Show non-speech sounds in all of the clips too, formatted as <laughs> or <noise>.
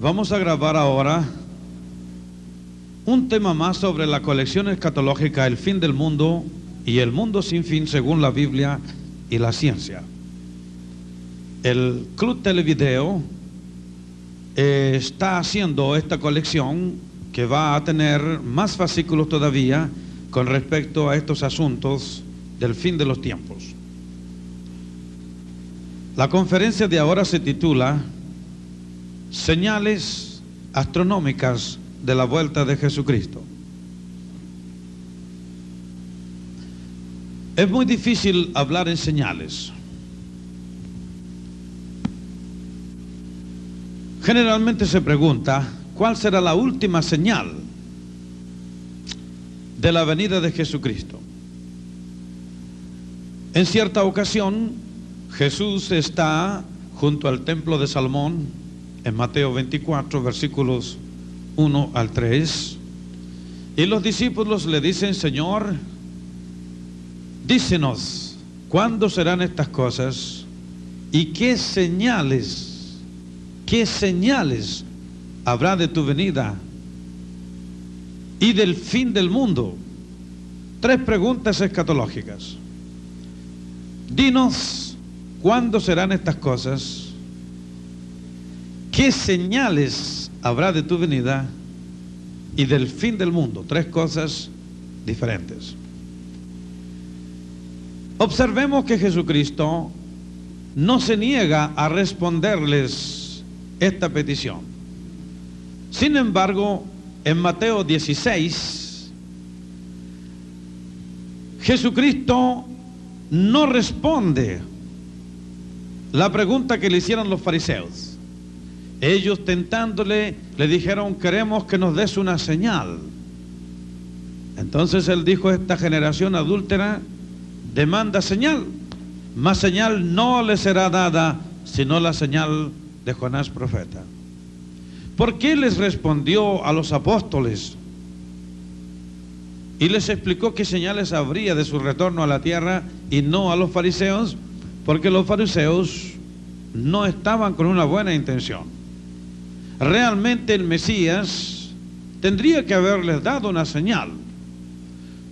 Vamos a grabar ahora un tema más sobre la colección escatológica El fin del mundo y el mundo sin fin según la Biblia y la ciencia. El Club Televideo eh, está haciendo esta colección que va a tener más fascículos todavía con respecto a estos asuntos del fin de los tiempos. La conferencia de ahora se titula Señales astronómicas de la vuelta de Jesucristo. Es muy difícil hablar en señales. Generalmente se pregunta, ¿cuál será la última señal de la venida de Jesucristo? En cierta ocasión, Jesús está junto al templo de Salomón, en Mateo 24, versículos 1 al 3, y los discípulos le dicen, Señor, dícenos, ¿cuándo serán estas cosas? ¿Y qué señales, qué señales habrá de tu venida y del fin del mundo? Tres preguntas escatológicas. Dinos, ¿cuándo serán estas cosas? ¿Qué señales habrá de tu venida y del fin del mundo? Tres cosas diferentes. Observemos que Jesucristo no se niega a responderles esta petición. Sin embargo, en Mateo 16, Jesucristo no responde la pregunta que le hicieron los fariseos. Ellos tentándole le dijeron, queremos que nos des una señal. Entonces él dijo, esta generación adúltera demanda señal, más señal no le será dada sino la señal de Jonás profeta. ¿Por qué les respondió a los apóstoles y les explicó qué señales habría de su retorno a la tierra y no a los fariseos? Porque los fariseos no estaban con una buena intención. Realmente el Mesías tendría que haberles dado una señal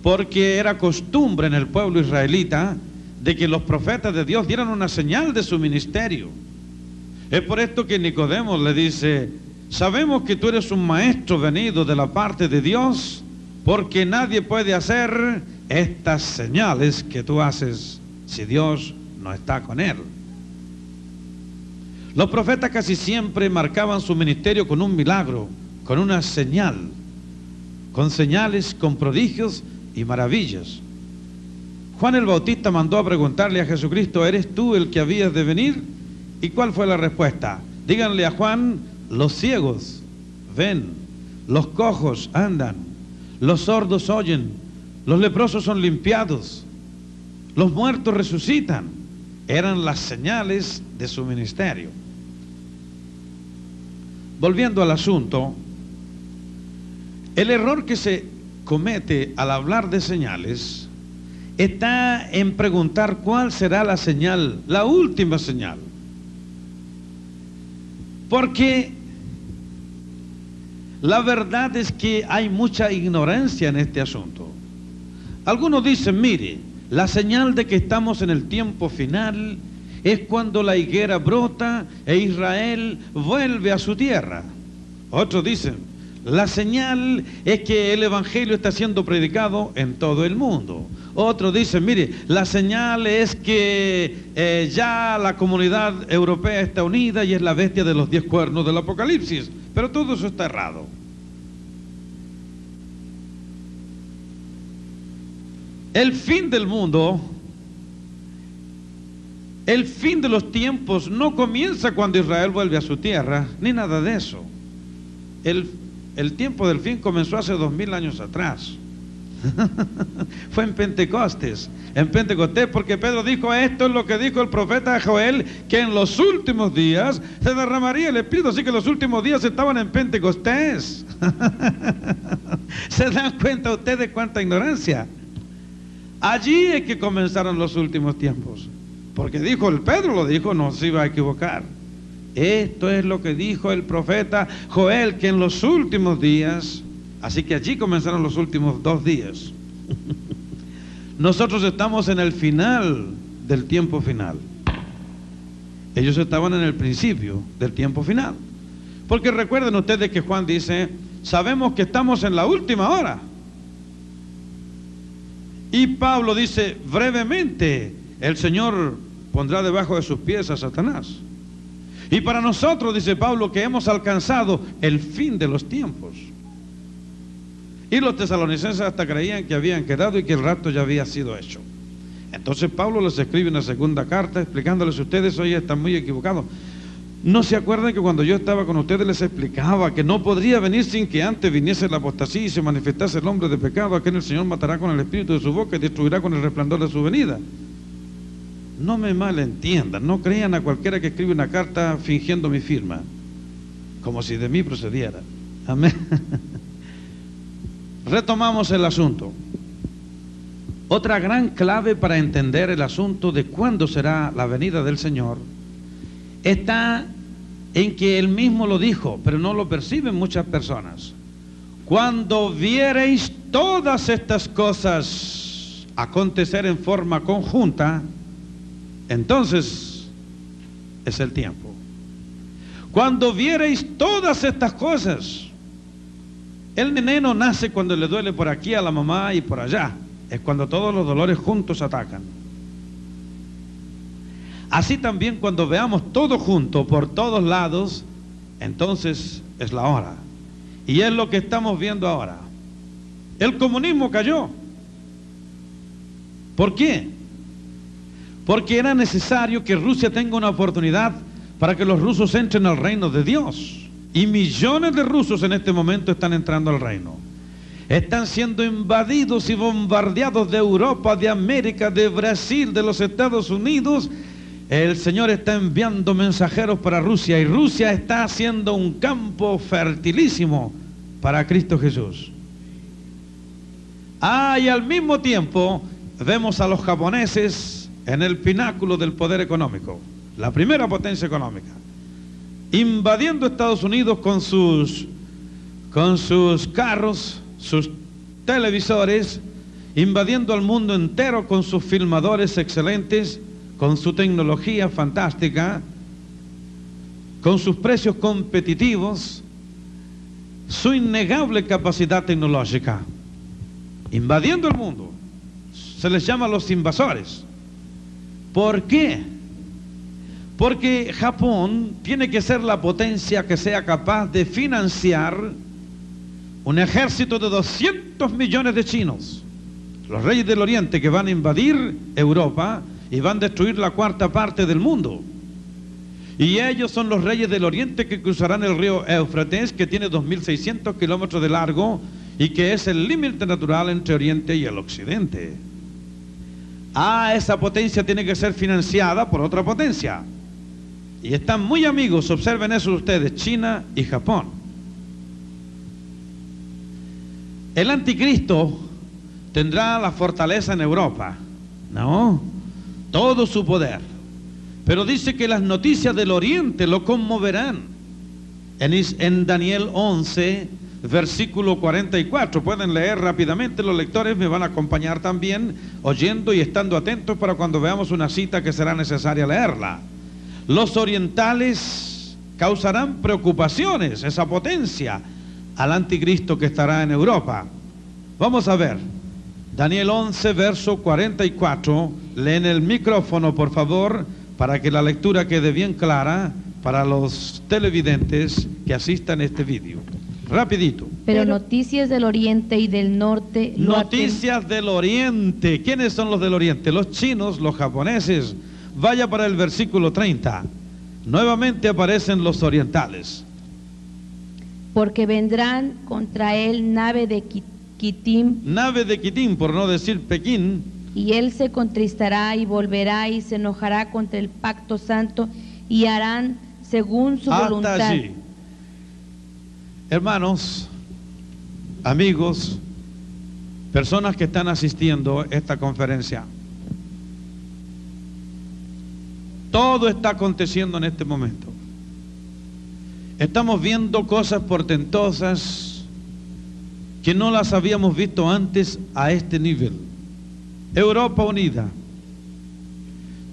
porque era costumbre en el pueblo israelita de que los profetas de Dios dieran una señal de su ministerio. Es por esto que Nicodemo le dice, sabemos que tú eres un maestro venido de la parte de Dios, porque nadie puede hacer estas señales que tú haces si Dios no está con él. Los profetas casi siempre marcaban su ministerio con un milagro, con una señal, con señales, con prodigios y maravillas. Juan el Bautista mandó a preguntarle a Jesucristo, ¿eres tú el que habías de venir? ¿Y cuál fue la respuesta? Díganle a Juan, los ciegos ven, los cojos andan, los sordos oyen, los leprosos son limpiados, los muertos resucitan. Eran las señales de su ministerio. Volviendo al asunto, el error que se comete al hablar de señales está en preguntar cuál será la señal, la última señal. Porque la verdad es que hay mucha ignorancia en este asunto. Algunos dicen, mire, la señal de que estamos en el tiempo final es cuando la higuera brota e Israel vuelve a su tierra. Otros dicen, la señal es que el Evangelio está siendo predicado en todo el mundo. Otros dicen, mire, la señal es que eh, ya la comunidad europea está unida y es la bestia de los diez cuernos del Apocalipsis. Pero todo eso está errado. El fin del mundo, el fin de los tiempos no comienza cuando Israel vuelve a su tierra, ni nada de eso. El el tiempo del fin comenzó hace dos mil años atrás. <laughs> Fue en Pentecostes, en Pentecostés, porque Pedro dijo, esto es lo que dijo el profeta Joel, que en los últimos días se derramaría el Espíritu, así que los últimos días estaban en Pentecostés. <laughs> ¿Se dan cuenta ustedes cuánta ignorancia? Allí es que comenzaron los últimos tiempos, porque dijo el Pedro, lo dijo, no se iba a equivocar. Esto es lo que dijo el profeta Joel, que en los últimos días, así que allí comenzaron los últimos dos días. <laughs> Nosotros estamos en el final del tiempo final. Ellos estaban en el principio del tiempo final. Porque recuerden ustedes que Juan dice, sabemos que estamos en la última hora. Y Pablo dice, brevemente, el Señor pondrá debajo de sus pies a Satanás. Y para nosotros, dice Pablo, que hemos alcanzado el fin de los tiempos. Y los tesalonicenses hasta creían que habían quedado y que el rato ya había sido hecho. Entonces Pablo les escribe una segunda carta explicándoles ustedes, hoy están muy equivocados. ¿No se acuerdan que cuando yo estaba con ustedes les explicaba que no podría venir sin que antes viniese la apostasía y se manifestase el hombre de pecado, a quien el Señor matará con el espíritu de su boca y destruirá con el resplandor de su venida? No me malentiendan, no crean a cualquiera que escribe una carta fingiendo mi firma, como si de mí procediera. Amén. <laughs> Retomamos el asunto. Otra gran clave para entender el asunto de cuándo será la venida del Señor está en que él mismo lo dijo, pero no lo perciben muchas personas. Cuando viereis todas estas cosas acontecer en forma conjunta, entonces es el tiempo. Cuando viereis todas estas cosas, el neneno nace cuando le duele por aquí a la mamá y por allá. Es cuando todos los dolores juntos atacan. Así también cuando veamos todo junto por todos lados, entonces es la hora. Y es lo que estamos viendo ahora. El comunismo cayó. ¿Por qué? Porque era necesario que Rusia tenga una oportunidad para que los rusos entren al reino de Dios. Y millones de rusos en este momento están entrando al reino. Están siendo invadidos y bombardeados de Europa, de América, de Brasil, de los Estados Unidos el Señor está enviando mensajeros para Rusia y Rusia está haciendo un campo fertilísimo para Cristo Jesús. Ah, y al mismo tiempo vemos a los japoneses en el pináculo del poder económico, la primera potencia económica, invadiendo Estados Unidos con sus, con sus carros, sus televisores, invadiendo al mundo entero con sus filmadores excelentes con su tecnología fantástica, con sus precios competitivos, su innegable capacidad tecnológica, invadiendo el mundo. Se les llama los invasores. ¿Por qué? Porque Japón tiene que ser la potencia que sea capaz de financiar un ejército de 200 millones de chinos, los reyes del Oriente que van a invadir Europa, y van a destruir la cuarta parte del mundo. Y ellos son los reyes del oriente que cruzarán el río Éufrates, que tiene 2.600 kilómetros de largo y que es el límite natural entre oriente y el occidente. Ah, esa potencia tiene que ser financiada por otra potencia. Y están muy amigos, observen eso ustedes, China y Japón. El anticristo tendrá la fortaleza en Europa, ¿no? todo su poder. Pero dice que las noticias del oriente lo conmoverán. En, Daniel 11, versículo 44, pueden leer rápidamente, los lectores me van a acompañar también, oyendo y estando atentos para cuando veamos una cita que será necesaria leerla. Los orientales causarán preocupaciones, esa potencia, al anticristo que estará en Europa. Vamos a ver, Daniel 11, verso 44. Leen el micrófono, por favor, para que la lectura quede bien clara para los televidentes que asistan a este vídeo. Rapidito. Pero noticias del oriente y del norte. Noticias del oriente. ¿Quiénes son los del oriente? Los chinos, los japoneses. Vaya para el versículo 30. Nuevamente aparecen los orientales. Porque vendrán contra él nave de Nave de Quitín, por no decir Pekín. Y él se contristará y volverá y se enojará contra el pacto santo y harán según su Hasta voluntad. Allí. Hermanos, amigos, personas que están asistiendo a esta conferencia. Todo está aconteciendo en este momento. Estamos viendo cosas portentosas que no las habíamos visto antes a este nivel. Europa unida,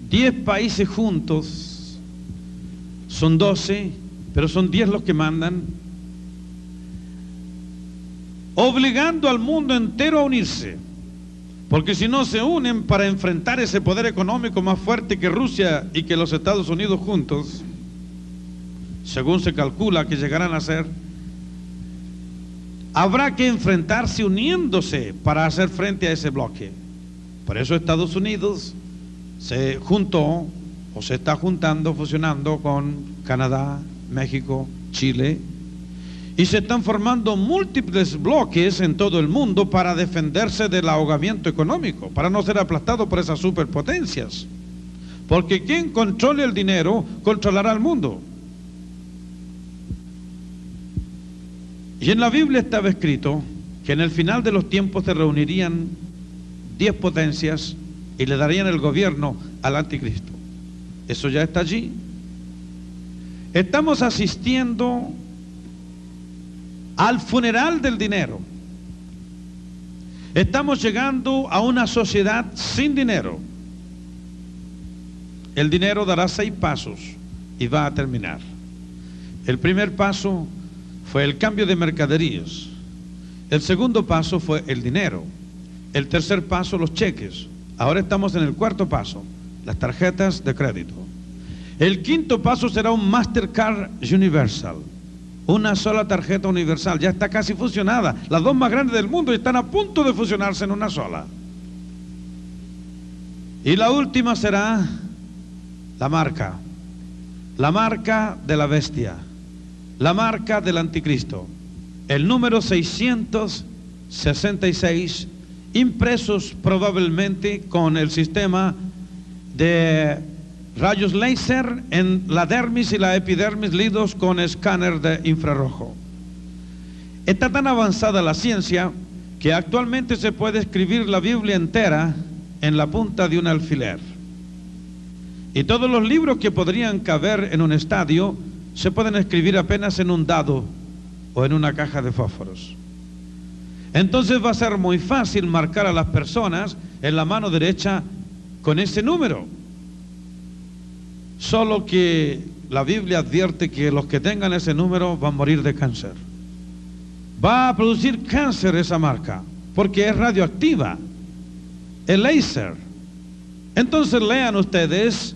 10 países juntos, son 12, pero son 10 los que mandan, obligando al mundo entero a unirse. Porque si no se unen para enfrentar ese poder económico más fuerte que Rusia y que los Estados Unidos juntos, según se calcula que llegarán a ser, habrá que enfrentarse uniéndose para hacer frente a ese bloque. Por eso Estados Unidos se juntó o se está juntando, fusionando con Canadá, México, Chile, y se están formando múltiples bloques en todo el mundo para defenderse del ahogamiento económico, para no ser aplastado por esas superpotencias. Porque quien controle el dinero controlará el mundo. Y en la Biblia estaba escrito que en el final de los tiempos se reunirían diez potencias y le darían el gobierno al anticristo. Eso ya está allí. Estamos asistiendo al funeral del dinero. Estamos llegando a una sociedad sin dinero. El dinero dará seis pasos y va a terminar. El primer paso fue el cambio de mercaderías. El segundo paso fue el dinero. El tercer paso, los cheques. Ahora estamos en el cuarto paso, las tarjetas de crédito. El quinto paso será un Mastercard Universal. Una sola tarjeta universal. Ya está casi fusionada. Las dos más grandes del mundo están a punto de fusionarse en una sola. Y la última será la marca. La marca de la bestia la marca del anticristo, el número 666, impresos probablemente con el sistema de rayos láser en la dermis y la epidermis lidos con escáner de infrarrojo. Está tan avanzada la ciencia que actualmente se puede escribir la Biblia entera en la punta de un alfiler. Y todos los libros que podrían caber en un estadio se pueden escribir apenas en un dado o en una caja de fósforos. Entonces va a ser muy fácil marcar a las personas en la mano derecha con ese número. Solo que la Biblia advierte que los que tengan ese número van a morir de cáncer. Va a producir cáncer esa marca, porque es radioactiva. El láser. Entonces lean ustedes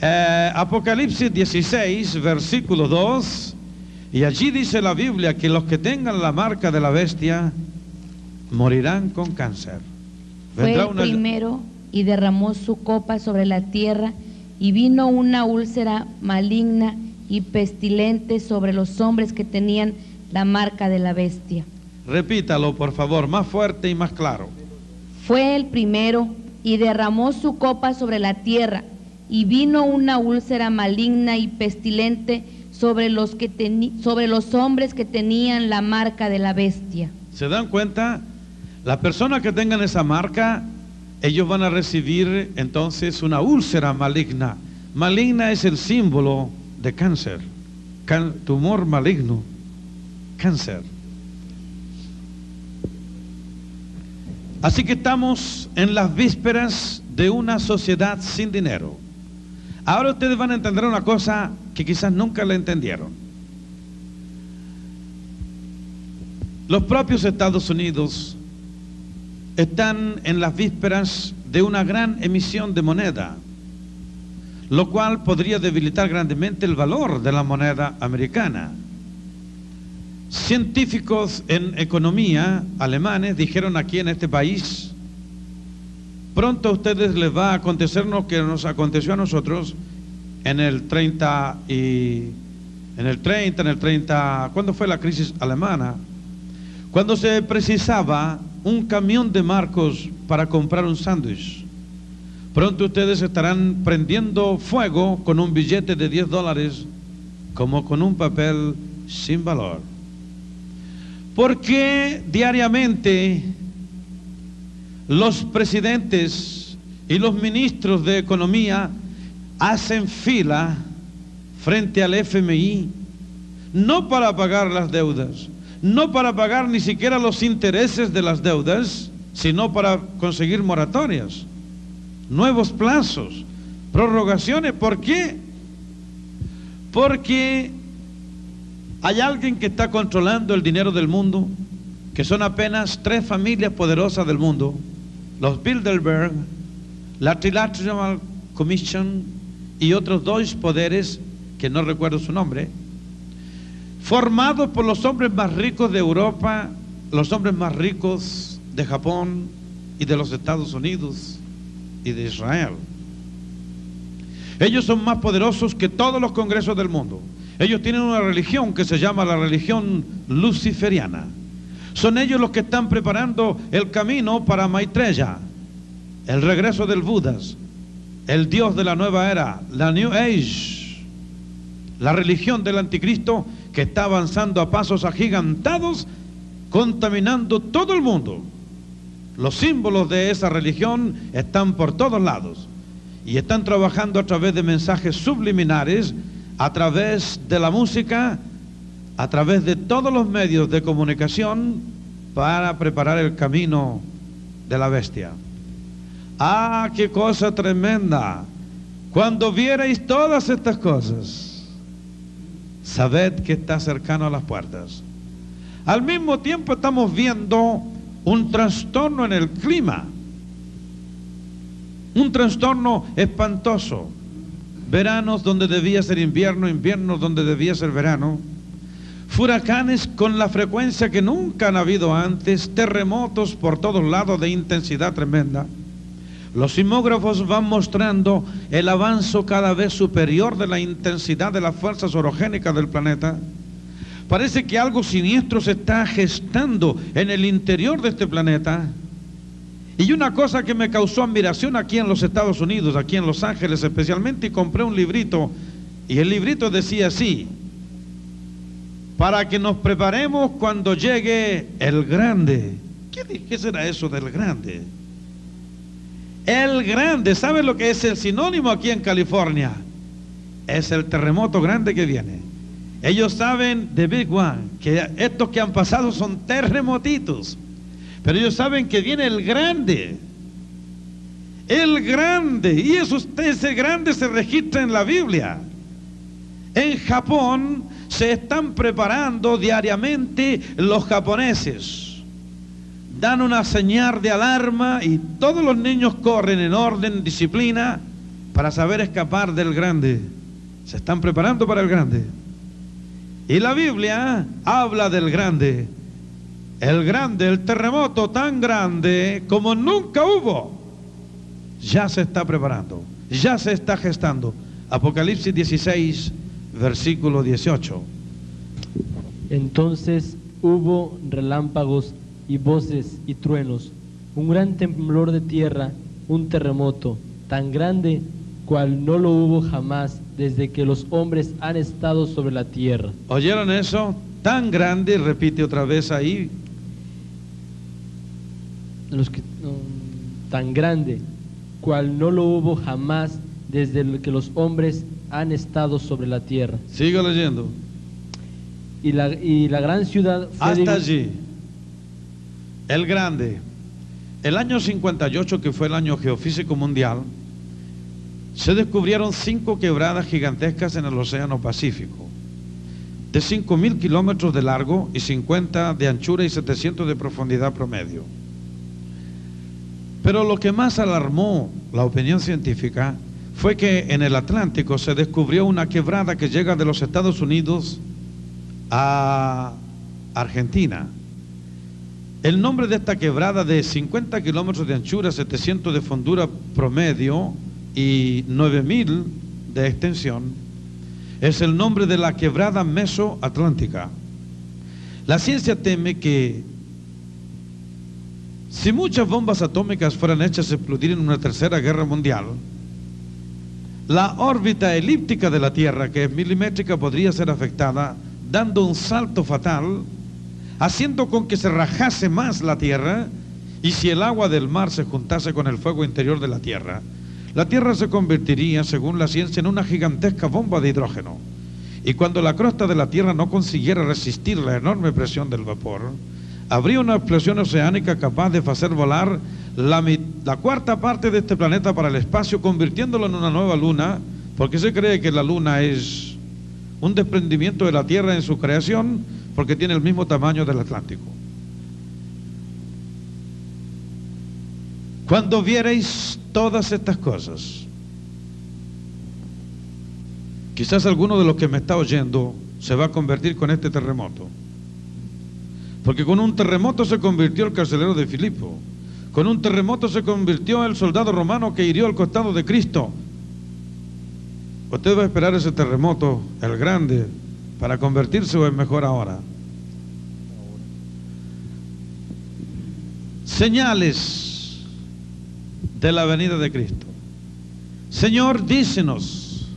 eh, Apocalipsis 16, versículo 2, y allí dice la Biblia que los que tengan la marca de la bestia morirán con cáncer. Fue el primero y derramó su copa sobre la tierra y vino una úlcera maligna y pestilente sobre los hombres que tenían la marca de la bestia. Repítalo, por favor, más fuerte y más claro. Fue el primero y derramó su copa sobre la tierra y vino una úlcera maligna y pestilente sobre los, que sobre los hombres que tenían la marca de la bestia. ¿Se dan cuenta? Las personas que tengan esa marca, ellos van a recibir entonces una úlcera maligna. Maligna es el símbolo de cáncer, tumor maligno, cáncer. Así que estamos en las vísperas de una sociedad sin dinero. Ahora ustedes van a entender una cosa que quizás nunca la entendieron. Los propios Estados Unidos están en las vísperas de una gran emisión de moneda, lo cual podría debilitar grandemente el valor de la moneda americana. Científicos en economía alemanes dijeron aquí en este país Pronto a ustedes les va a acontecer lo que nos aconteció a nosotros en el 30 y en el 30, en el 30, ¿cuándo fue la crisis alemana? Cuando se precisaba un camión de marcos para comprar un sándwich. Pronto ustedes estarán prendiendo fuego con un billete de 10 dólares como con un papel sin valor. Porque diariamente los presidentes y los ministros de economía hacen fila frente al FMI no para pagar las deudas, no para pagar ni siquiera los intereses de las deudas, sino para conseguir moratorias, nuevos plazos, prorrogaciones. ¿Por qué? Porque hay alguien que está controlando el dinero del mundo, que son apenas tres familias poderosas del mundo, los Bilderberg, la Trilateral Commission y otros dos poderes que no recuerdo su nombre, formados por los hombres más ricos de Europa, los hombres más ricos de Japón y de los Estados Unidos y de Israel. Ellos son más poderosos que todos los congresos del mundo. Ellos tienen una religión que se llama la religión luciferiana. Son ellos los que están preparando el camino para Maitreya, el regreso del Budas, el Dios de la nueva era, la New Age, la religión del anticristo que está avanzando a pasos agigantados, contaminando todo el mundo. Los símbolos de esa religión están por todos lados y están trabajando a través de mensajes subliminares, a través de la música, a través de todos los medios de comunicación para preparar el camino de la bestia. Ah, qué cosa tremenda. Cuando vierais todas estas cosas, sabed que está cercano a las puertas. Al mismo tiempo estamos viendo un trastorno en el clima, un trastorno espantoso. Veranos donde debía ser invierno, inviernos donde debía ser verano. Furacanes con la frecuencia que nunca han habido antes, terremotos por todos lados de intensidad tremenda. Los sismógrafos van mostrando el avance cada vez superior de la intensidad de las fuerzas orogénicas del planeta. Parece que algo siniestro se está gestando en el interior de este planeta. Y una cosa que me causó admiración aquí en los Estados Unidos, aquí en Los Ángeles especialmente, y compré un librito, y el librito decía así, para que nos preparemos cuando llegue el grande. ¿Qué, qué será eso del grande? El grande, ¿sabe lo que es el sinónimo aquí en California? Es el terremoto grande que viene. Ellos saben de Big One, que estos que han pasado son terremotitos. Pero ellos saben que viene el grande. El grande. Y eso, ese grande se registra en la Biblia. En Japón se están preparando diariamente los japoneses dan una señal de alarma y todos los niños corren en orden, disciplina, para saber escapar del grande. Se están preparando para el grande. Y la Biblia habla del grande. El grande, el terremoto tan grande como nunca hubo, ya se está preparando, ya se está gestando. Apocalipsis 16, versículo 18. Entonces hubo relámpagos y voces y truenos, un gran temblor de tierra, un terremoto tan grande cual no lo hubo jamás desde que los hombres han estado sobre la tierra. ¿Oyeron eso? Tan grande, repite otra vez ahí. Los que, tan grande cual no lo hubo jamás desde que los hombres han estado sobre la tierra. Sigo leyendo. Y la, y la gran ciudad... Hasta allí. El Grande. El año 58, que fue el año geofísico mundial, se descubrieron cinco quebradas gigantescas en el Océano Pacífico, de 5.000 kilómetros de largo y 50 de anchura y 700 de profundidad promedio. Pero lo que más alarmó la opinión científica fue que en el Atlántico se descubrió una quebrada que llega de los Estados Unidos a Argentina el nombre de esta quebrada de 50 kilómetros de anchura, 700 de fondura promedio y 9000 de extensión es el nombre de la quebrada mesoatlántica. La ciencia teme que si muchas bombas atómicas fueran hechas explodir en una tercera guerra mundial, la órbita elíptica de la Tierra, que es milimétrica, podría ser afectada, dando un salto fatal haciendo con que se rajase más la tierra, y si el agua del mar se juntase con el fuego interior de la tierra, la tierra se convertiría, según la ciencia, en una gigantesca bomba de hidrógeno. y cuando la crosta de la Tierra no consiguiera resistir la enorme presión del vapor, habría una explosión oceánica capaz de hacer volar la, la, cuarta parte de este planeta para el espacio, convirtiéndolo en una nueva luna, porque se cree que la luna es un desprendimiento de la Tierra en su creación, porque tiene el mismo tamaño del Atlántico. Cuando viereis todas estas cosas, quizás alguno de los que me está oyendo se va a convertir con este terremoto. Porque con un terremoto se convirtió el carcelero de Filipo. Con un terremoto se convirtió el soldado romano que hirió al costado de Cristo. Usted va a esperar ese terremoto, el grande, para convertirse o es mejor ahora. Señales de la venida de Cristo. Señor, dícenos,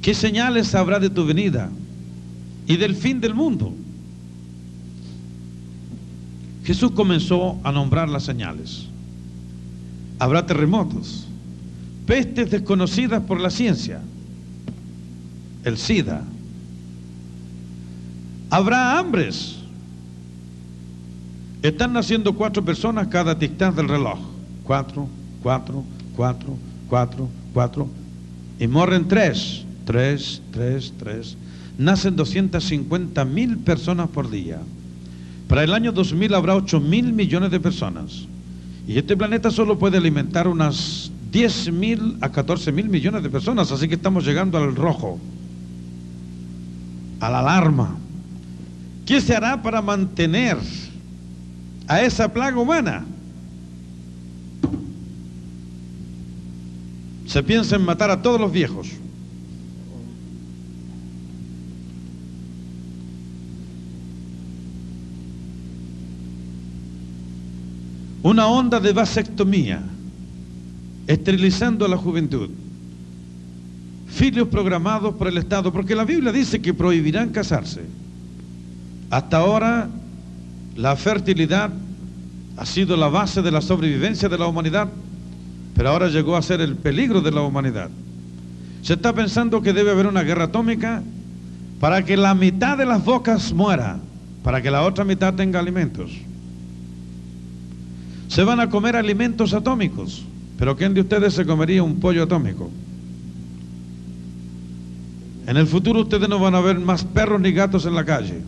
¿qué señales habrá de tu venida y del fin del mundo? Jesús comenzó a nombrar las señales. Habrá terremotos, pestes desconocidas por la ciencia, el SIDA. Habrá hambres. Están naciendo cuatro personas cada tic-tac del reloj. Cuatro, cuatro, cuatro, cuatro, cuatro. Y mueren tres, tres, tres, tres. Nacen 250 mil personas por día. Para el año 2000 habrá 8 mil millones de personas. Y este planeta solo puede alimentar unas 10 mil a 14 mil millones de personas. Así que estamos llegando al rojo, a la alarma. ¿Qué se hará para mantener a esa plaga humana? Se piensa en matar a todos los viejos. una onda de vasectomía, esterilizando a la juventud, filios programados por el Estado, porque la Biblia dice que prohibirán casarse. Hasta ahora la fertilidad ha sido la base de la sobrevivencia de la humanidad, pero ahora llegó a ser el peligro de la humanidad. Se está pensando que debe haber una guerra atómica para que la mitad de las bocas muera, para que la otra mitad tenga alimentos se van a comer alimentos atómicos. Pero ¿quién de ustedes se comería un pollo atómico? En el futuro ustedes no van a ver más perros ni gatos en la calle.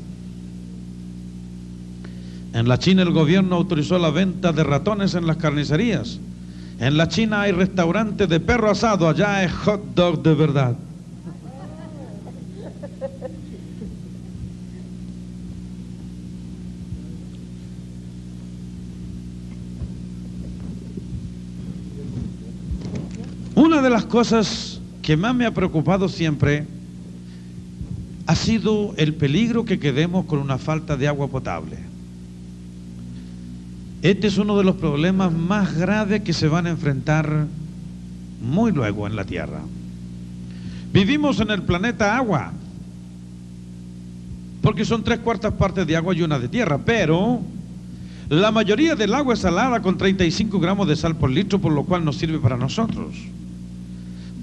En la China el gobierno autorizó la venta de ratones en las carnicerías. En la China hay restaurantes de perro asado, allá es hot dog de verdad. Una de las cosas que más me ha preocupado siempre ha sido el peligro que quedemos con una falta de agua potable. Este es uno de los problemas más graves que se van a enfrentar muy luego en la Tierra. Vivimos en el planeta agua, porque son tres cuartas partes de agua y una de tierra, pero la mayoría del agua es salada con 35 gramos de sal por litro, por lo cual no sirve para nosotros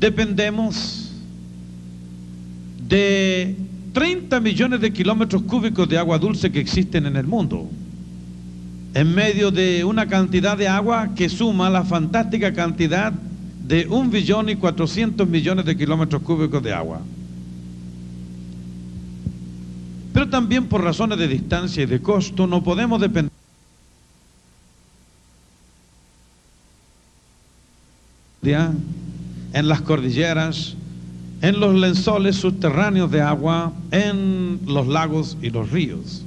dependemos de 30 millones de kilómetros cúbicos de agua dulce que existen en el mundo, en medio de una cantidad de agua que suma la fantástica cantidad de un billón y 400 millones de kilómetros cúbicos de agua. Pero también por razones de distancia y de costo no podemos depender en las cordilleras, en los lenzoles subterráneos de agua, en los lagos y los ríos.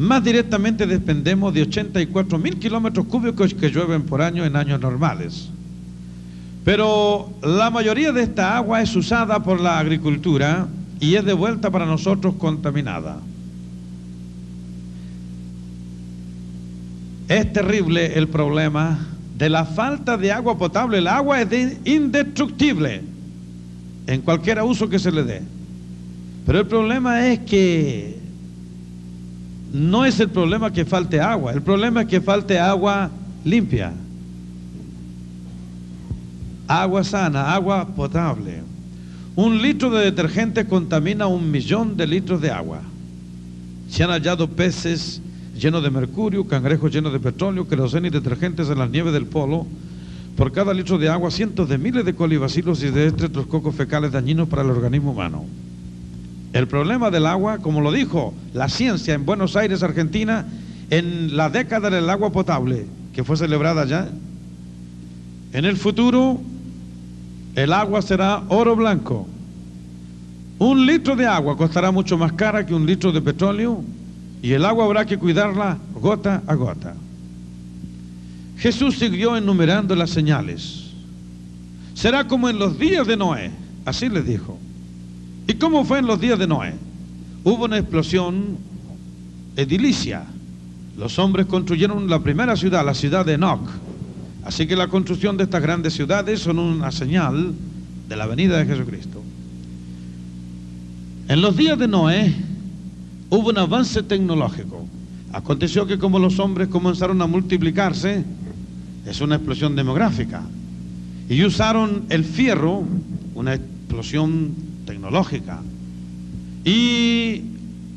Más directamente dependemos de 84 mil kilómetros cúbicos que llueven por año en años normales. Pero la mayoría de esta agua es usada por la agricultura y es devuelta para nosotros contaminada. Es terrible el problema de la falta de agua potable. El agua es indestructible en cualquier uso que se le dé. Pero el problema es que no es el problema que falte agua, el problema es que falte agua limpia, agua sana, agua potable. Un litro de detergente contamina un millón de litros de agua. Se han hallado peces llenos de mercurio, cangrejos llenos de petróleo, queroseno y detergentes en las nieves del polo. Por cada litro de agua, cientos de miles de colibacilos y de estreptococos fecales dañinos para el organismo humano. El problema del agua, como lo dijo la ciencia en Buenos Aires, Argentina, en la década del agua potable, que fue celebrada ya, en el futuro el agua será oro blanco. Un litro de agua costará mucho más cara que un litro de petróleo y el agua habrá que cuidarla gota a gota. Jesús siguió enumerando las señales. Será como en los días de Noé, así les dijo. ¿Y cómo fue en los días de Noé? Hubo una explosión edilicia. Los hombres construyeron la primera ciudad, la ciudad de Enoch. Así que la construcción de estas grandes ciudades son una señal de la venida de Jesucristo. En los días de Noé hubo un avance tecnológico. Aconteció que como los hombres comenzaron a multiplicarse, es una explosión demográfica. Y usaron el fierro, una explosión tecnológica. Y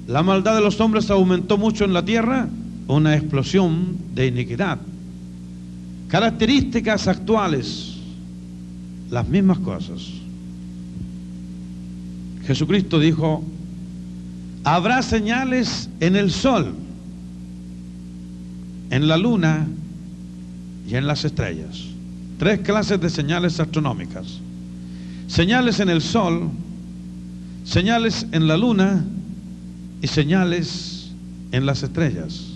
la maldad de los hombres aumentó mucho en la tierra, una explosión de iniquidad. Características actuales, las mismas cosas. Jesucristo dijo, habrá señales en el sol, en la luna y en las estrellas. Tres clases de señales astronómicas. Señales en el sol, señales en la luna y señales en las estrellas.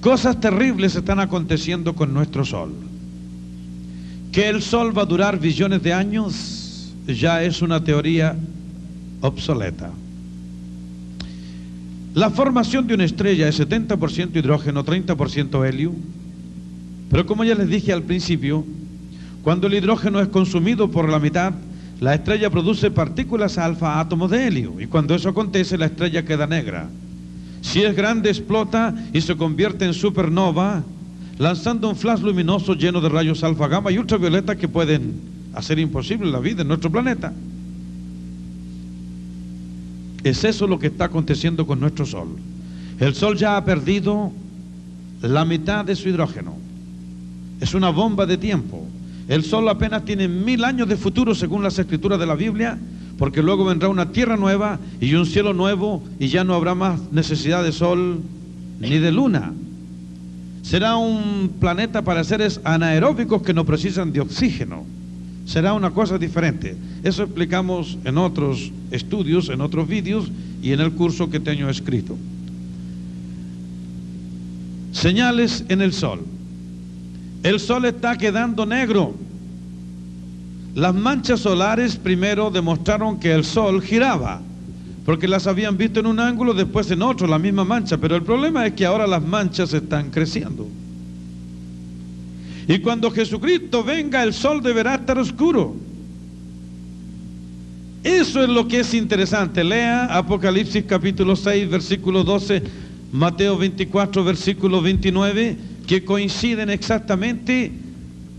Cosas terribles están aconteciendo con nuestro sol. Que el sol va a durar billones de años ya es una teoría obsoleta. La formación de una estrella es 70% hidrógeno, 30% helio. Pero como ya les dije al principio, cuando el hidrógeno es consumido por la mitad, la estrella produce partículas alfa, átomos de helio. Y cuando eso acontece, la estrella queda negra. Si es grande, explota y se convierte en supernova, lanzando un flash luminoso lleno de rayos alfa, gamma y ultravioleta que pueden hacer imposible la vida en nuestro planeta. Es eso lo que está aconteciendo con nuestro Sol. El Sol ya ha perdido la mitad de su hidrógeno. Es una bomba de tiempo. El Sol apenas tiene mil años de futuro según las escrituras de la Biblia, porque luego vendrá una tierra nueva y un cielo nuevo y ya no habrá más necesidad de Sol ni de luna. Será un planeta para seres anaeróbicos que no precisan de oxígeno. Será una cosa diferente. Eso explicamos en otros estudios, en otros vídeos y en el curso que tengo escrito. Señales en el sol. El sol está quedando negro. Las manchas solares primero demostraron que el sol giraba, porque las habían visto en un ángulo, después en otro, la misma mancha, pero el problema es que ahora las manchas están creciendo. Y cuando Jesucristo venga, el sol deberá estar oscuro. Eso es lo que es interesante. Lea Apocalipsis capítulo 6, versículo 12, Mateo 24, versículo 29, que coinciden exactamente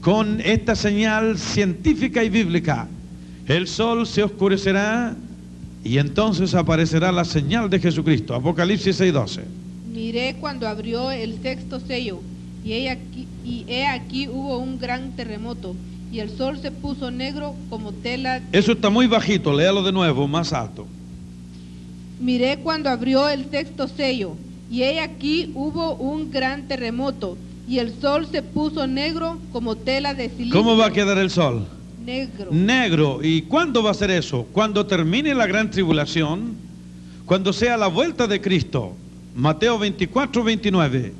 con esta señal científica y bíblica. El sol se oscurecerá y entonces aparecerá la señal de Jesucristo. Apocalipsis 6, 12. Miré cuando abrió el sexto sello y he aquí, y he aquí hubo un gran terremoto y el sol se puso negro como tela. Eso está muy bajito, léalo de nuevo, más alto. Miré cuando abrió el sexto sello y he aquí hubo un gran terremoto y el sol se puso negro como tela de silicio. ¿Cómo va a quedar el sol? Negro. Negro. ¿Y cuándo va a ser eso? Cuando termine la gran tribulación, cuando sea la vuelta de Cristo. Mateo 24, 29.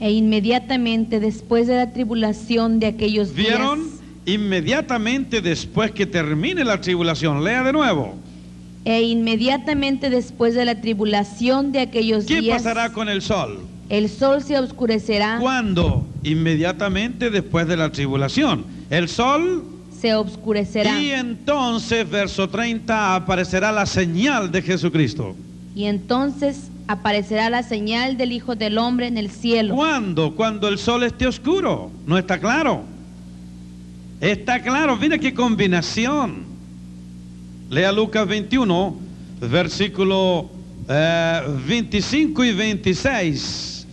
E inmediatamente después de la tribulación de aquellos ¿Vieron? días, Inmediatamente después que termine la tribulación. Lea de nuevo. E inmediatamente después de la tribulación de aquellos ¿Qué días, pasará con el sol? el sol se oscurecerá, ¿Cuándo? Inmediatamente después de la tribulación. El sol se oscurecerá, y entonces, verso 30, aparecerá la señal de Jesucristo. y entonces aparecerá la señal del Hijo del Hombre en el cielo. ¿Cuándo? Cuando el sol esté oscuro. ¿No está claro? Está claro, mira qué combinación. Lea Lucas 21, versículo eh, 25 y 26.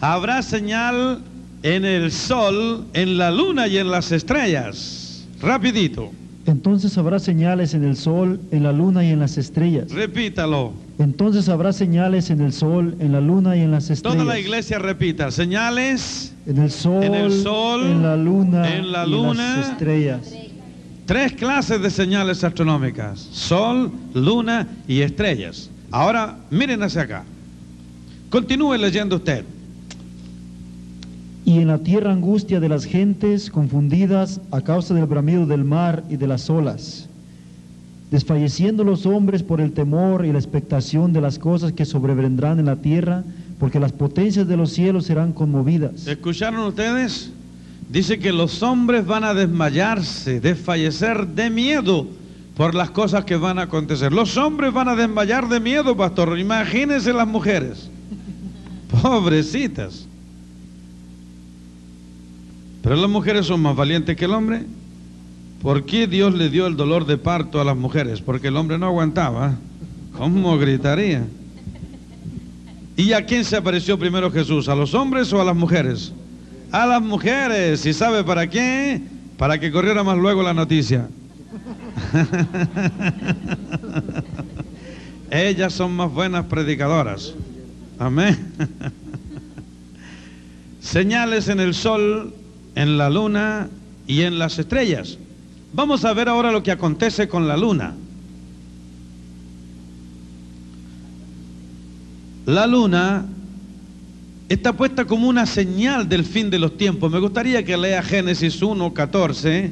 Habrá señal en el sol, en la luna y en las estrellas. Rapidito, Entonces habrá señales en el sol, en la luna y en las estrellas. repítalo. Entonces habrá señales en el sol, en la luna y en las estrellas. Toda la iglesia repita, señales, En el sol, En el sol, en la luna, en la y luna. las estrellas. Tres clases de señales astronómicas, sol, luna y estrellas. Ahora miren hacia acá. Continúe leyendo usted. Y en la tierra angustia de las gentes confundidas a causa del bramido del mar y de las olas, desfalleciendo los hombres por el temor y la expectación de las cosas que sobrevendrán en la tierra, porque las potencias de los cielos serán conmovidas. ¿Escucharon ustedes? Dice que los hombres van a desmayarse, desfallecer de miedo por las cosas que van a acontecer. Los hombres van a desmayar de miedo, pastor. Imagínense las mujeres. <laughs> Pobrecitas. Pero las mujeres son más valientes que el hombre. ¿Por qué Dios le dio el dolor de parto a las mujeres? Porque el hombre no aguantaba. ¿Cómo gritaría? ¿Y a quién se apareció primero Jesús? ¿A los hombres o a las mujeres? A las mujeres. ¿Y sabe para qué? Para que corriera más luego la noticia. <laughs> Ellas son más buenas predicadoras. Amén. <laughs> Señales en el sol, en la luna y en las estrellas. Vamos a ver ahora lo que acontece con la luna. La luna está puesta como una señal del fin de los tiempos. Me gustaría que lea Génesis 1, 14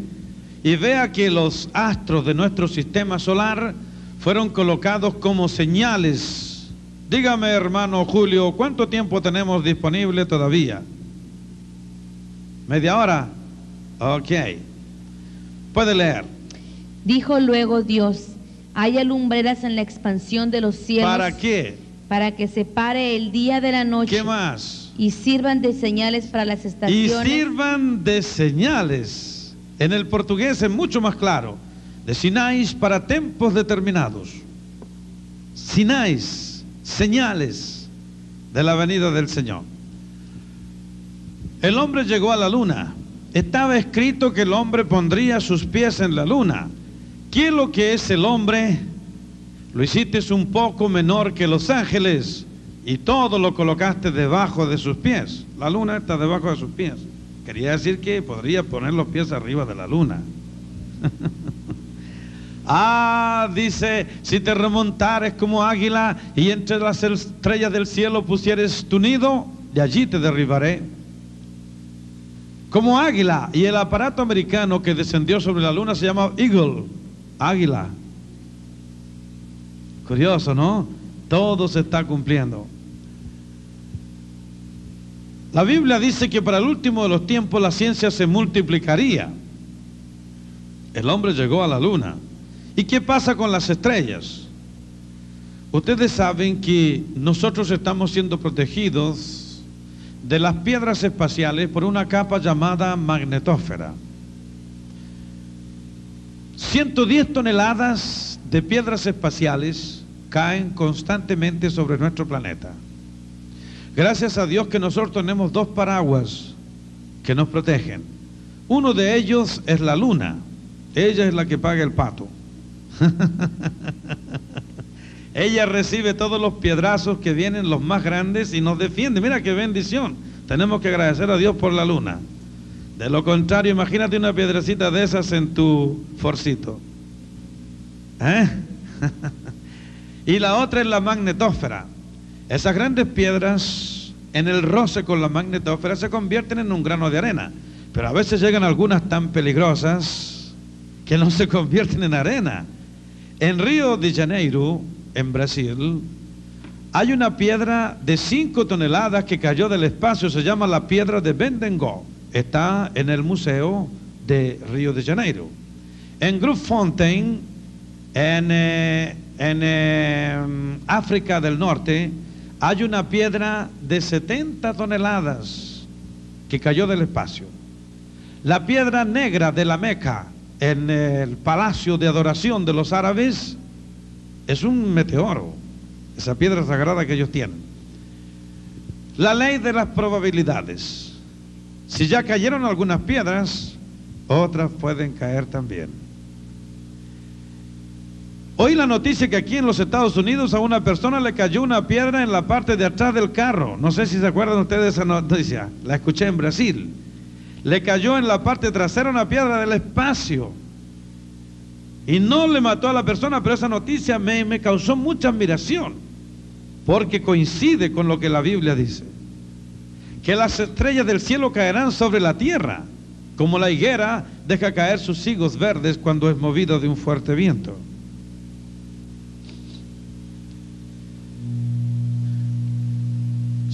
y vea que los astros de nuestro sistema solar fueron colocados como señales. Dígame, hermano Julio, ¿cuánto tiempo tenemos disponible todavía? ¿Media hora? Ok. Puede leer. Dijo luego Dios, haya lumbreras en la expansión de los cielos ¿Para qué? Para que separe el día de la noche ¿Qué más? y sirvan de señales para las Y estaciones. sirvan de señales. En el portugués es mucho más claro. De sinais para tiempos determinados. Sinais, señales de la venida del Señor. El hombre llegó a la luna. Estaba escrito que el hombre pondría sus pies en la luna. ¿Qué es lo que es el hombre? Lo hiciste un poco menor que los ángeles y todo lo colocaste debajo de sus pies. La luna está debajo de sus pies. Quería decir que podría poner los pies arriba de la luna. <laughs> ah, dice, si te remontares como águila y entre las estrellas del cielo pusieres tu nido, de allí te derribaré. Como águila. Y el aparato americano que descendió sobre la luna se llama Eagle, águila. Curioso, ¿no? Todo se está cumpliendo. La Biblia dice que para el último de los tiempos la ciencia se multiplicaría. El hombre llegó a la luna. ¿Y qué pasa con las estrellas? Ustedes saben que nosotros estamos siendo protegidos de las piedras espaciales por una capa llamada magnetósfera. 110 toneladas de piedras espaciales caen constantemente sobre nuestro planeta. Gracias a Dios que nosotros tenemos dos paraguas que nos protegen. Uno de ellos es la luna. Ella es la que paga el pato. <laughs> Ella recibe todos los piedrazos que vienen, los más grandes, y nos defiende. Mira qué bendición. Tenemos que agradecer a Dios por la luna. De lo contrario, imagínate una piedrecita de esas en tu forcito. ¿Eh? <laughs> y la otra es la magnetósfera. Esas grandes piedras en el roce con la magnetósfera se convierten en un grano de arena. Pero a veces llegan algunas tan peligrosas que no se convierten en arena. En Río de Janeiro, en Brasil, hay una piedra de 5 toneladas que cayó del espacio, se llama la piedra de Bendengo. Está en el Museo de Río de Janeiro. En Grootfontein, en, eh, en eh, África del Norte, hay una piedra de 70 toneladas que cayó del espacio. La piedra negra de la Meca en el palacio de adoración de los árabes es un meteoro, esa piedra sagrada que ellos tienen. La ley de las probabilidades. Si ya cayeron algunas piedras, otras pueden caer también. Hoy la noticia que aquí en los Estados Unidos a una persona le cayó una piedra en la parte de atrás del carro. No sé si se acuerdan ustedes de esa noticia. La escuché en Brasil. Le cayó en la parte trasera una piedra del espacio. Y no le mató a la persona, pero esa noticia me, me causó mucha admiración. Porque coincide con lo que la Biblia dice. Que las estrellas del cielo caerán sobre la tierra, como la higuera deja caer sus higos verdes cuando es movido de un fuerte viento.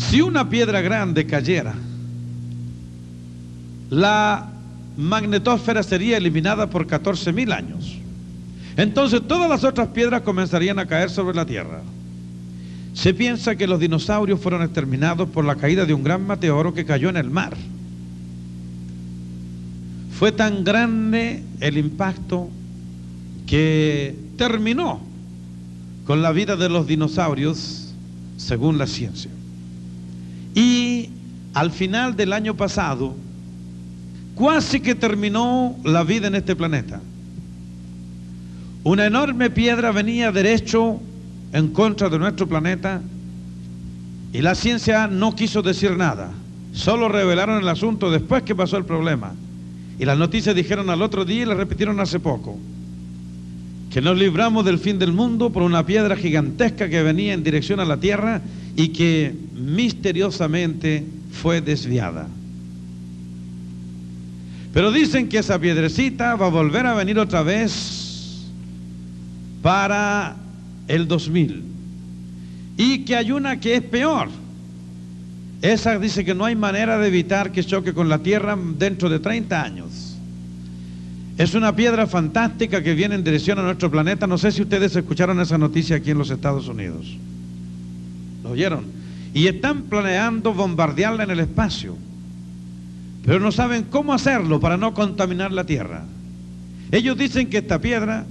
Si una piedra grande cayera, la magnetosfera sería eliminada por 14 mil años. Entonces todas las otras piedras comenzarían a caer sobre la Tierra. Se piensa que los dinosaurios fueron exterminados por la caída de un gran meteoro que cayó en el mar. Fue tan grande el impacto que terminó con la vida de los dinosaurios según la ciencia. Y al final del año pasado, casi que terminó la vida en este planeta. Una enorme piedra venía derecho en contra de nuestro planeta y la ciencia no quiso decir nada. Solo revelaron el asunto después que pasó el problema. Y las noticias dijeron al otro día y la repitieron hace poco. Que nos libramos del fin del mundo por una piedra gigantesca que venía en dirección a la Tierra y que misteriosamente fue desviada. Pero dicen que esa piedrecita va a volver a venir otra vez para el 2000. Y que hay una que es peor. Esa dice que no hay manera de evitar que choque con la Tierra dentro de 30 años. Es una piedra fantástica que viene en dirección a nuestro planeta. No sé si ustedes escucharon esa noticia aquí en los Estados Unidos. ¿Lo oyeron? Y están planeando bombardearla en el espacio. Pero no saben cómo hacerlo para no contaminar la tierra. Ellos dicen que esta piedra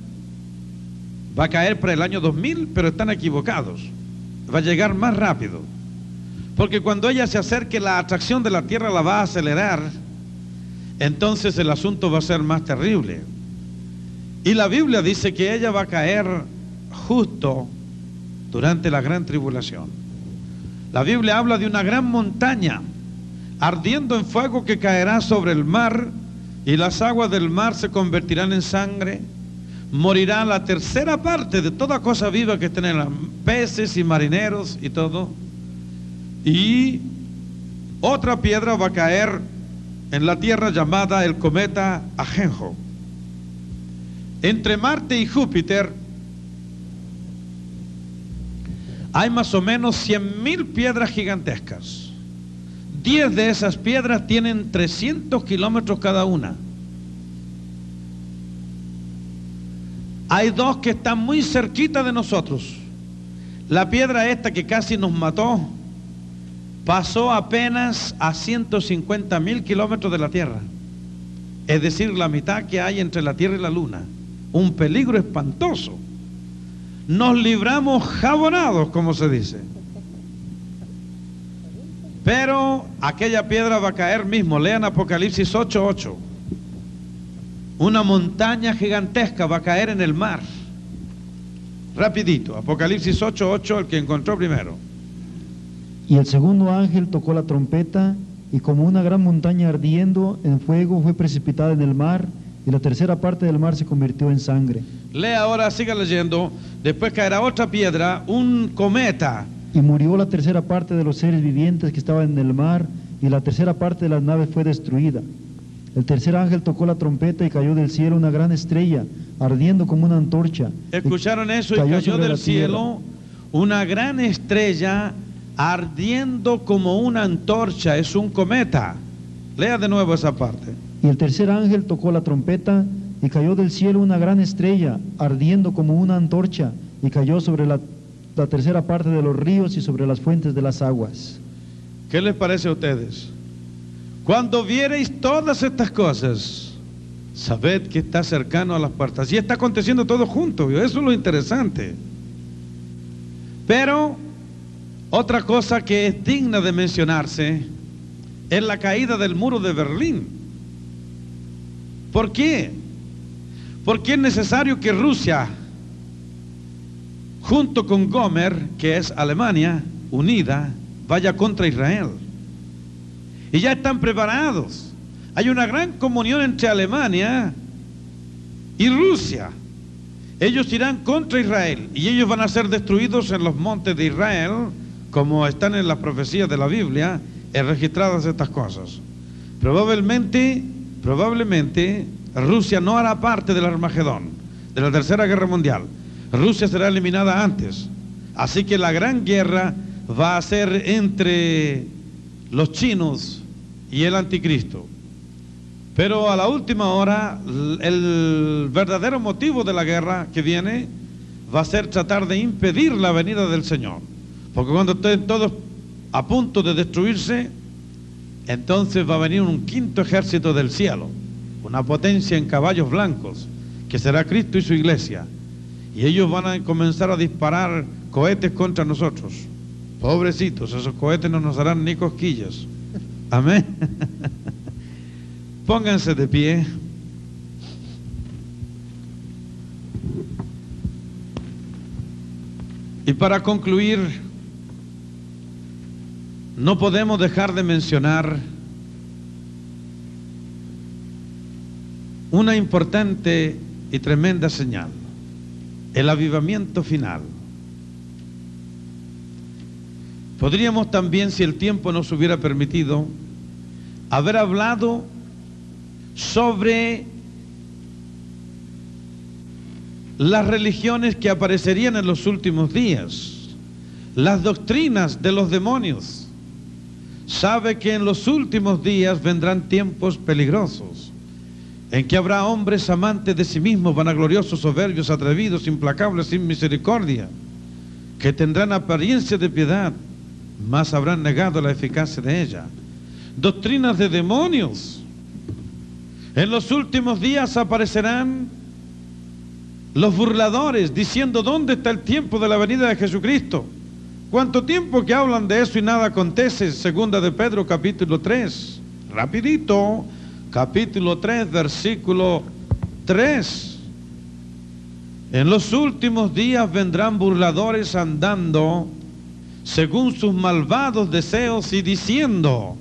va a caer para el año 2000, pero están equivocados. Va a llegar más rápido. Porque cuando ella se acerque, la atracción de la tierra la va a acelerar. Entonces el asunto va a ser más terrible. Y la Biblia dice que ella va a caer justo durante la gran tribulación. La Biblia habla de una gran montaña ardiendo en fuego que caerá sobre el mar y las aguas del mar se convertirán en sangre. Morirá la tercera parte de toda cosa viva que tengan peces y marineros y todo. Y otra piedra va a caer en la tierra llamada el cometa Ajenjo. Entre Marte y Júpiter hay más o menos 100 mil piedras gigantescas. 10 de esas piedras tienen 300 kilómetros cada una. Hay dos que están muy cerquita de nosotros. La piedra esta que casi nos mató pasó apenas a 150 mil kilómetros de la Tierra. Es decir, la mitad que hay entre la Tierra y la Luna. Un peligro espantoso. Nos libramos jabonados, como se dice. Pero aquella piedra va a caer mismo. Lean Apocalipsis 8:8. Una montaña gigantesca va a caer en el mar. Rapidito, Apocalipsis 8:8, el que encontró primero. Y el segundo ángel tocó la trompeta y como una gran montaña ardiendo en fuego fue precipitada en el mar y la tercera parte del mar se convirtió en sangre. Lea ahora, siga leyendo. Después caerá otra piedra, un cometa y murió la tercera parte de los seres vivientes que estaban en el mar, y la tercera parte de las naves fue destruida. El tercer ángel tocó la trompeta y cayó del cielo una gran estrella, ardiendo como una antorcha. ¿Escucharon eso? y cayó del cielo una gran estrella, ardiendo como una antorcha. Es un cometa. Lea de nuevo esa parte. Y el tercer ángel tocó la trompeta y cayó del cielo una gran estrella, ardiendo como una antorcha, y cayó sobre la tercera parte de los ríos y sobre las fuentes de las aguas. ¿Qué les parece a ustedes? Cuando viereis todas estas cosas, sabed que está cercano a las puertas. Y está aconteciendo todo junto, eso es lo interesante. Pero otra cosa que es digna de mencionarse es la caída del muro de Berlín. ¿Por qué? Porque es necesario que Rusia, junto con Gomer, que es Alemania, unida, vaya contra Israel. Y ya están preparados. Hay una gran comunión entre Alemania y Rusia. Ellos irán contra Israel y ellos van a ser destruidos en los montes de Israel, como están en las profecías de la Biblia, registradas estas cosas. Probablemente, probablemente Rusia no hará parte del Armagedón, de la Tercera Guerra Mundial. Rusia será eliminada antes. Así que la gran guerra va a ser entre los chinos y el anticristo. Pero a la última hora, el verdadero motivo de la guerra que viene va a ser tratar de impedir la venida del Señor. Porque cuando estén todos a punto de destruirse, entonces va a venir un quinto ejército del cielo, una potencia en caballos blancos, que será Cristo y su iglesia. Y ellos van a comenzar a disparar cohetes contra nosotros. Pobrecitos, esos cohetes no nos harán ni cosquillas. Amén. <laughs> Pónganse de pie. Y para concluir, no podemos dejar de mencionar una importante y tremenda señal, el avivamiento final. Podríamos también, si el tiempo nos hubiera permitido, haber hablado sobre las religiones que aparecerían en los últimos días, las doctrinas de los demonios. Sabe que en los últimos días vendrán tiempos peligrosos, en que habrá hombres amantes de sí mismos, vanagloriosos, soberbios, atrevidos, implacables, sin misericordia, que tendrán apariencia de piedad, mas habrán negado la eficacia de ella. Doctrinas de demonios. En los últimos días aparecerán los burladores diciendo dónde está el tiempo de la venida de Jesucristo. ¿Cuánto tiempo que hablan de eso y nada acontece? Segunda de Pedro capítulo 3. Rapidito, capítulo 3, versículo 3. En los últimos días vendrán burladores andando según sus malvados deseos y diciendo,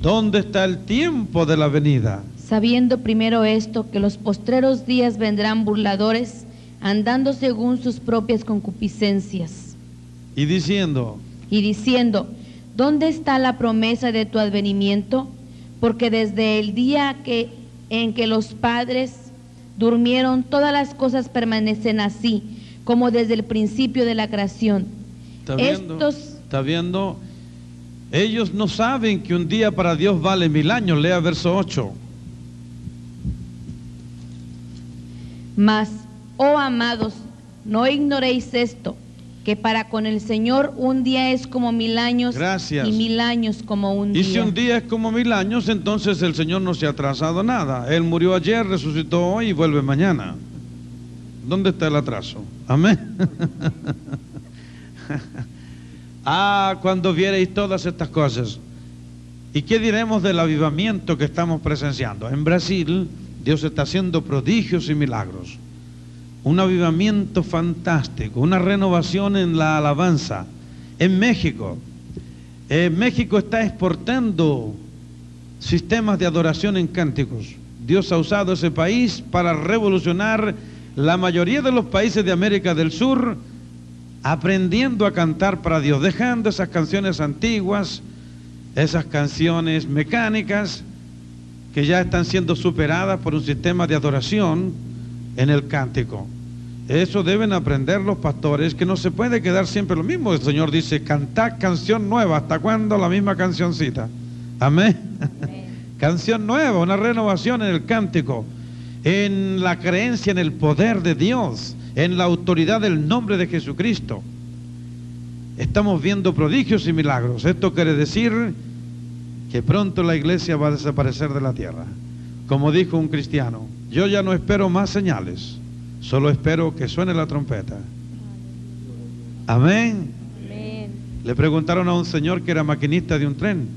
¿dónde está el tiempo de la venida? Sabiendo primero esto, que los postreros días vendrán burladores, andando según sus propias concupiscencias. Y diciendo, Y diciendo, ¿dónde está la promesa de tu advenimiento? Porque desde el día que, en que los padres durmieron, todas las cosas permanecen así, como desde el principio de la creación. ¿está viendo? Estos, ¿Está viendo? Ellos no saben que un día para Dios vale mil años. Lea verso 8. mas, oh amados, no ignoréis esto, que para con el Señor un día es como mil años Gracias. y mil años como un Y día. si un día es como mil años, entonces el Señor no se ha atrasado nada. Él murió ayer, resucitó hoy y vuelve mañana. ¿Dónde está el atraso? Amén. <laughs> ah, cuando viereis todas estas cosas. ¿Y qué diremos del avivamiento que estamos presenciando? En Brasil, Dios está haciendo prodigios y milagros. Un avivamiento fantástico, una renovación en la alabanza. En México, eh, México está exportando sistemas de adoración en cánticos. Dios ha usado ese país para revolucionar la mayoría de los países de América del Sur, aprendiendo a cantar para Dios, dejando esas canciones antiguas, esas canciones mecánicas que ya están siendo superadas por un sistema de adoración en el cántico. Eso deben aprender los pastores, que no se puede quedar siempre lo mismo. El Señor dice, cantad canción nueva. ¿Hasta cuándo la misma cancioncita? Amén. <laughs> canción nueva, una renovación en el cántico, en la creencia en el poder de Dios, en la autoridad del nombre de Jesucristo. Estamos viendo prodigios y milagros. Esto quiere decir que pronto la iglesia va a desaparecer de la tierra. Como dijo un cristiano, yo ya no espero más señales, solo espero que suene la trompeta. Amén. Amén. Le preguntaron a un señor que era maquinista de un tren,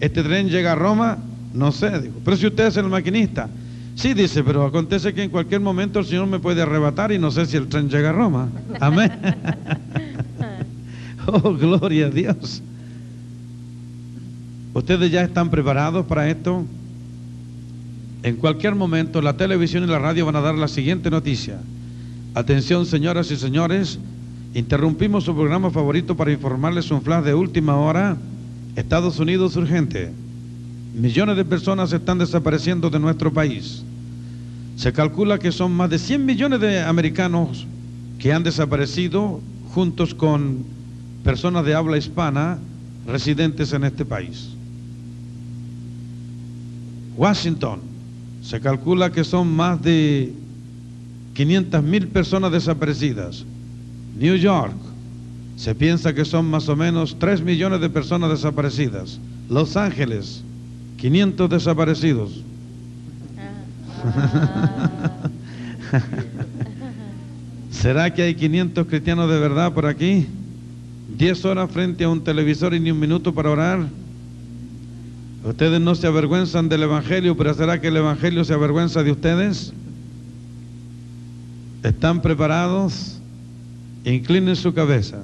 ¿este tren llega a Roma? No sé, dijo, pero si usted es el maquinista. Sí, dice, pero acontece que en cualquier momento el Señor me puede arrebatar y no sé si el tren llega a Roma. Amén. <laughs> oh, gloria a Dios. ¿Ustedes ya están preparados para esto? En cualquier momento la televisión y la radio van a dar la siguiente noticia. Atención, señoras y señores, interrumpimos su programa favorito para informarles un flash de última hora. Estados Unidos urgente. Millones de personas están desapareciendo de nuestro país. Se calcula que son más de 100 millones de americanos que han desaparecido juntos con personas de habla hispana residentes en este país. Washington, se calcula que son más de 500 mil personas desaparecidas. New York, se piensa que son más o menos 3 millones de personas desaparecidas. Los Ángeles, 500 desaparecidos. <laughs> ¿Será que hay 500 cristianos de verdad por aquí? 10 horas frente a un televisor y ni un minuto para orar. Ustedes no se avergüenzan del Evangelio, pero ¿será que el Evangelio se avergüenza de ustedes? ¿Están preparados? Inclinen su cabeza.